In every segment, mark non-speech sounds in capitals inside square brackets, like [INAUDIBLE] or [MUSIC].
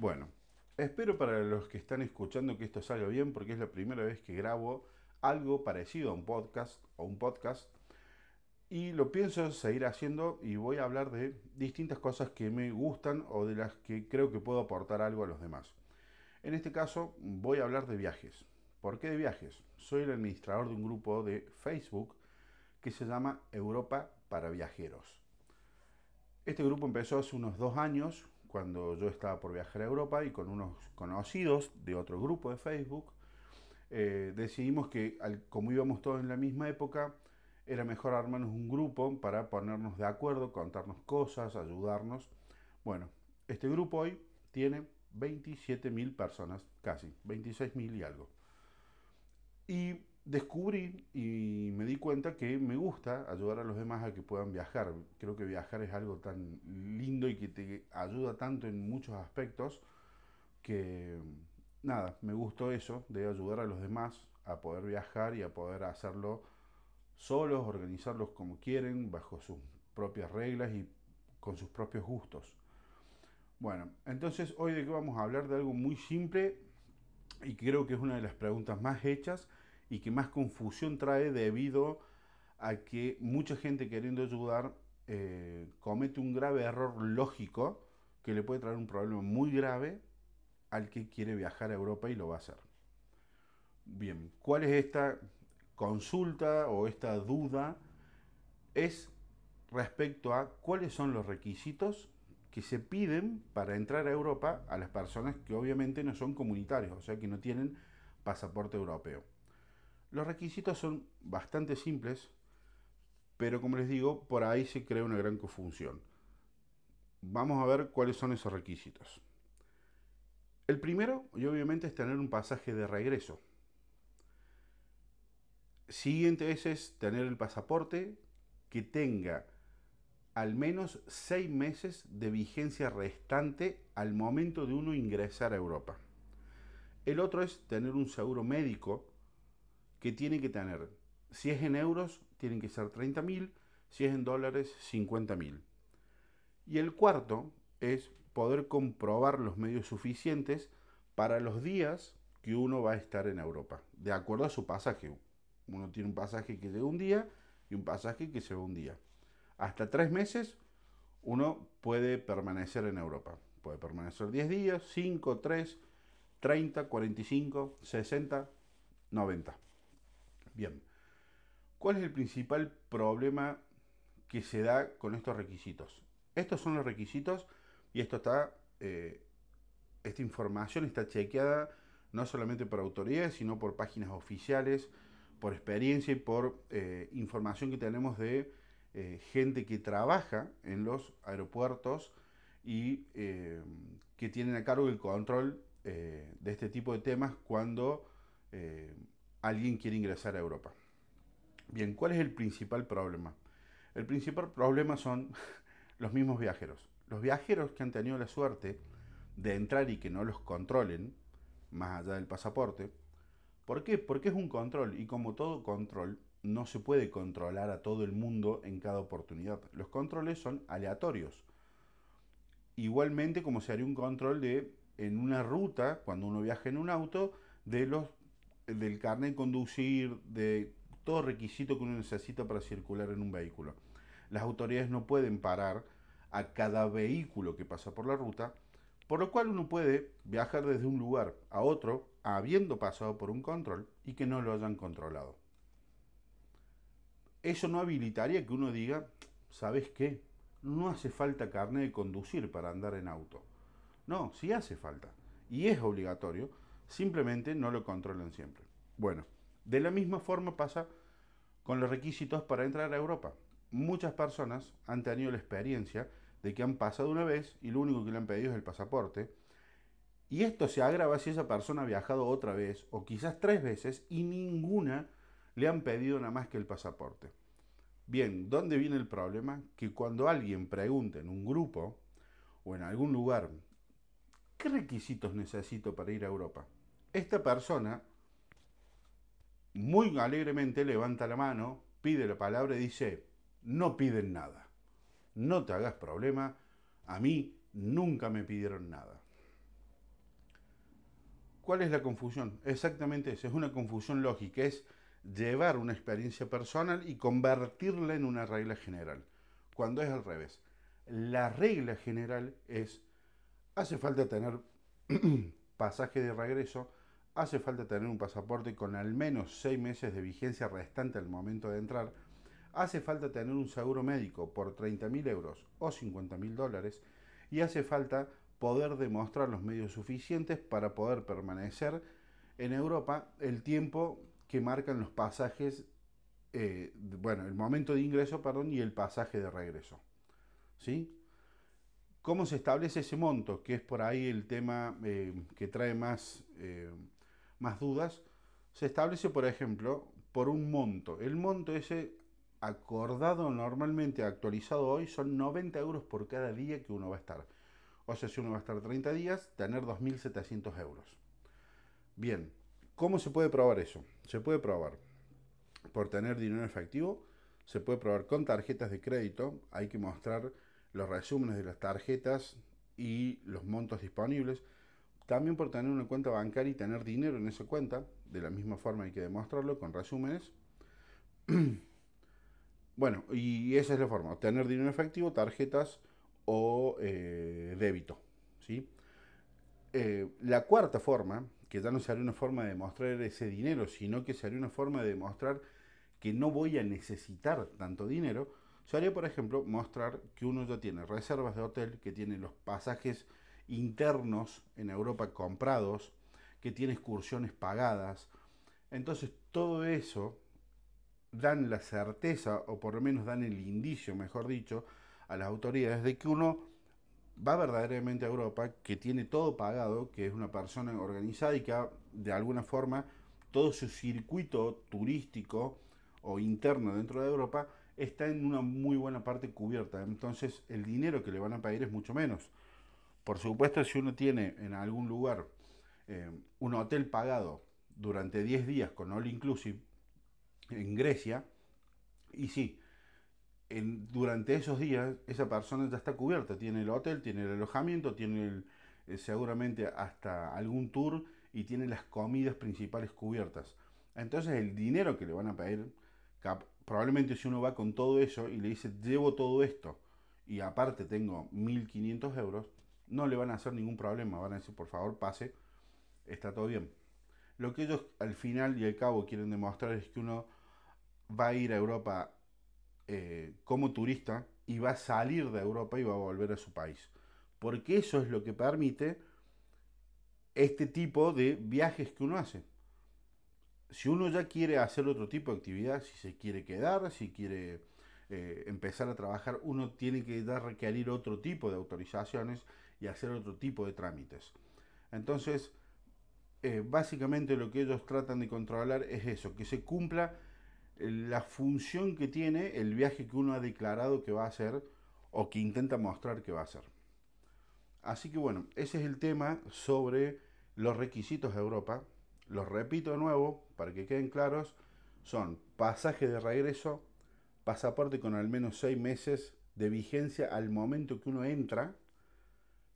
Bueno, espero para los que están escuchando que esto salga bien porque es la primera vez que grabo algo parecido a un podcast o un podcast y lo pienso seguir haciendo y voy a hablar de distintas cosas que me gustan o de las que creo que puedo aportar algo a los demás. En este caso voy a hablar de viajes. ¿Por qué de viajes? Soy el administrador de un grupo de Facebook que se llama Europa para Viajeros. Este grupo empezó hace unos dos años, cuando yo estaba por viajar a Europa y con unos conocidos de otro grupo de Facebook, eh, decidimos que como íbamos todos en la misma época, era mejor armarnos un grupo para ponernos de acuerdo, contarnos cosas, ayudarnos. Bueno, este grupo hoy tiene 27.000 personas, casi, 26.000 y algo. Y descubrí y cuenta que me gusta ayudar a los demás a que puedan viajar. Creo que viajar es algo tan lindo y que te ayuda tanto en muchos aspectos que nada, me gustó eso de ayudar a los demás a poder viajar y a poder hacerlo solos, organizarlos como quieren, bajo sus propias reglas y con sus propios gustos. Bueno, entonces hoy de qué vamos a hablar de algo muy simple y creo que es una de las preguntas más hechas y que más confusión trae debido a que mucha gente queriendo ayudar eh, comete un grave error lógico que le puede traer un problema muy grave al que quiere viajar a Europa y lo va a hacer. Bien, ¿cuál es esta consulta o esta duda? Es respecto a cuáles son los requisitos que se piden para entrar a Europa a las personas que obviamente no son comunitarios, o sea que no tienen pasaporte europeo. Los requisitos son bastante simples, pero como les digo, por ahí se crea una gran confusión. Vamos a ver cuáles son esos requisitos. El primero, y obviamente, es tener un pasaje de regreso. Siguiente ese es tener el pasaporte que tenga al menos seis meses de vigencia restante al momento de uno ingresar a Europa. El otro es tener un seguro médico que tiene que tener, si es en euros, tienen que ser 30.000, si es en dólares, 50.000. Y el cuarto es poder comprobar los medios suficientes para los días que uno va a estar en Europa, de acuerdo a su pasaje. Uno tiene un pasaje que llega un día y un pasaje que se un día. Hasta tres meses uno puede permanecer en Europa. Puede permanecer 10 días, 5, 3, 30, 45, 60, 90. Bien, ¿cuál es el principal problema que se da con estos requisitos? Estos son los requisitos y esto está, eh, esta información está chequeada no solamente por autoridades, sino por páginas oficiales, por experiencia y por eh, información que tenemos de eh, gente que trabaja en los aeropuertos y que tienen a cargo el control de este tipo de temas cuando alguien quiere ingresar a Europa. Bien, ¿cuál es el principal problema? El principal problema son [LAUGHS] los mismos viajeros. Los viajeros que han tenido la suerte de entrar y que no los controlen, más allá del pasaporte. ¿Por qué? Porque es un control y como todo control, no se puede controlar a todo el mundo en cada oportunidad. Los controles son aleatorios. Igualmente como se haría un control de en una ruta, cuando uno viaja en un auto, de los del carnet de conducir, de todo requisito que uno necesita para circular en un vehículo. Las autoridades no pueden parar a cada vehículo que pasa por la ruta, por lo cual uno puede viajar desde un lugar a otro habiendo pasado por un control y que no lo hayan controlado. Eso no habilitaría que uno diga, ¿sabes qué? No hace falta carnet de conducir para andar en auto. No, sí hace falta. Y es obligatorio, Simplemente no lo controlan siempre. Bueno, de la misma forma pasa con los requisitos para entrar a Europa. Muchas personas han tenido la experiencia de que han pasado una vez y lo único que le han pedido es el pasaporte. Y esto se agrava si esa persona ha viajado otra vez o quizás tres veces y ninguna le han pedido nada más que el pasaporte. Bien, ¿dónde viene el problema? Que cuando alguien pregunta en un grupo o en algún lugar, ¿qué requisitos necesito para ir a Europa? Esta persona muy alegremente levanta la mano, pide la palabra y dice, no piden nada, no te hagas problema, a mí nunca me pidieron nada. ¿Cuál es la confusión? Exactamente eso, es una confusión lógica, es llevar una experiencia personal y convertirla en una regla general, cuando es al revés. La regla general es, hace falta tener [CLEARS THROAT] pasaje de regreso, hace falta tener un pasaporte con al menos seis meses de vigencia restante al momento de entrar, hace falta tener un seguro médico por 30.000 euros o 50.000 dólares y hace falta poder demostrar los medios suficientes para poder permanecer en Europa el tiempo que marcan los pasajes, eh, bueno, el momento de ingreso, perdón, y el pasaje de regreso. ¿Sí? ¿Cómo se establece ese monto? Que es por ahí el tema eh, que trae más, eh, más dudas. Se establece, por ejemplo, por un monto. El monto ese acordado normalmente, actualizado hoy, son 90 euros por cada día que uno va a estar. O sea, si uno va a estar 30 días, tener 2.700 euros. Bien, ¿cómo se puede probar eso? Se puede probar por tener dinero efectivo, se puede probar con tarjetas de crédito, hay que mostrar los resúmenes de las tarjetas y los montos disponibles. También por tener una cuenta bancaria y tener dinero en esa cuenta, de la misma forma hay que demostrarlo con resúmenes. [CLEARS THROAT] bueno, y esa es la forma, tener dinero efectivo, tarjetas o eh, débito. ¿sí? Eh, la cuarta forma, que ya no sería una forma de demostrar ese dinero, sino que sería una forma de demostrar que no voy a necesitar tanto dinero, sería, por ejemplo, mostrar que uno ya tiene reservas de hotel, que tiene los pasajes internos en Europa comprados, que tiene excursiones pagadas. Entonces, todo eso dan la certeza, o por lo menos dan el indicio, mejor dicho, a las autoridades de que uno va verdaderamente a Europa, que tiene todo pagado, que es una persona organizada y que de alguna forma todo su circuito turístico o interno dentro de Europa está en una muy buena parte cubierta. Entonces el dinero que le van a pedir es mucho menos. Por supuesto, si uno tiene en algún lugar eh, un hotel pagado durante 10 días con all inclusive en Grecia, y sí, durante esos días esa persona ya está cubierta, tiene el hotel, tiene el alojamiento, tiene eh, seguramente hasta algún tour y tiene las comidas principales cubiertas. Entonces el dinero que le van a pedir, probablemente si uno va con todo eso y le dice llevo todo esto y aparte tengo 1500 euros, no le van a hacer ningún problema, van a decir por favor pase, está todo bien. Lo que ellos al final y al cabo quieren demostrar es que uno va a ir a Europa eh, como turista y va a salir de Europa y va a volver a su país. Porque eso es lo que permite este tipo de viajes que uno hace. Si uno ya quiere hacer otro tipo de actividad, si se quiere quedar, si quiere eh, empezar a trabajar, uno tiene que dar requerir otro tipo de autorizaciones y hacer otro tipo de trámites. Entonces, eh, básicamente lo que ellos tratan de controlar es eso, que se cumpla la función que tiene el viaje que uno ha declarado que va a hacer o que intenta mostrar que va a hacer. Así que bueno, ese es el tema sobre los requisitos de Europa. Los repito de nuevo para que queden claros. Son pasaje de regreso, pasaporte con al menos seis meses de vigencia al momento que uno entra,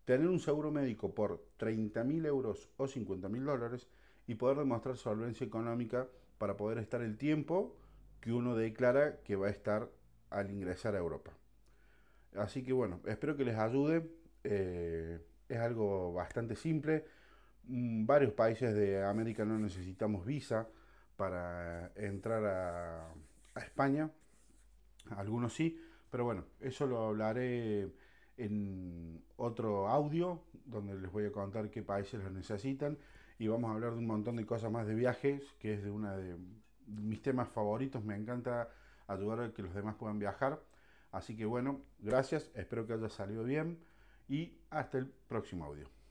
tener un seguro médico por 30.000 euros o 50.000 dólares y poder demostrar solvencia económica para poder estar el tiempo que uno declara que va a estar al ingresar a Europa. Así que bueno, espero que les ayude. Eh, es algo bastante simple. Mm, varios países de América no necesitamos visa para entrar a, a España. Algunos sí, pero bueno, eso lo hablaré en otro audio donde les voy a contar qué países lo necesitan y vamos a hablar de un montón de cosas más de viajes, que es de una de mis temas favoritos, me encanta ayudar a que los demás puedan viajar. Así que bueno, gracias, espero que haya salido bien y hasta el próximo audio.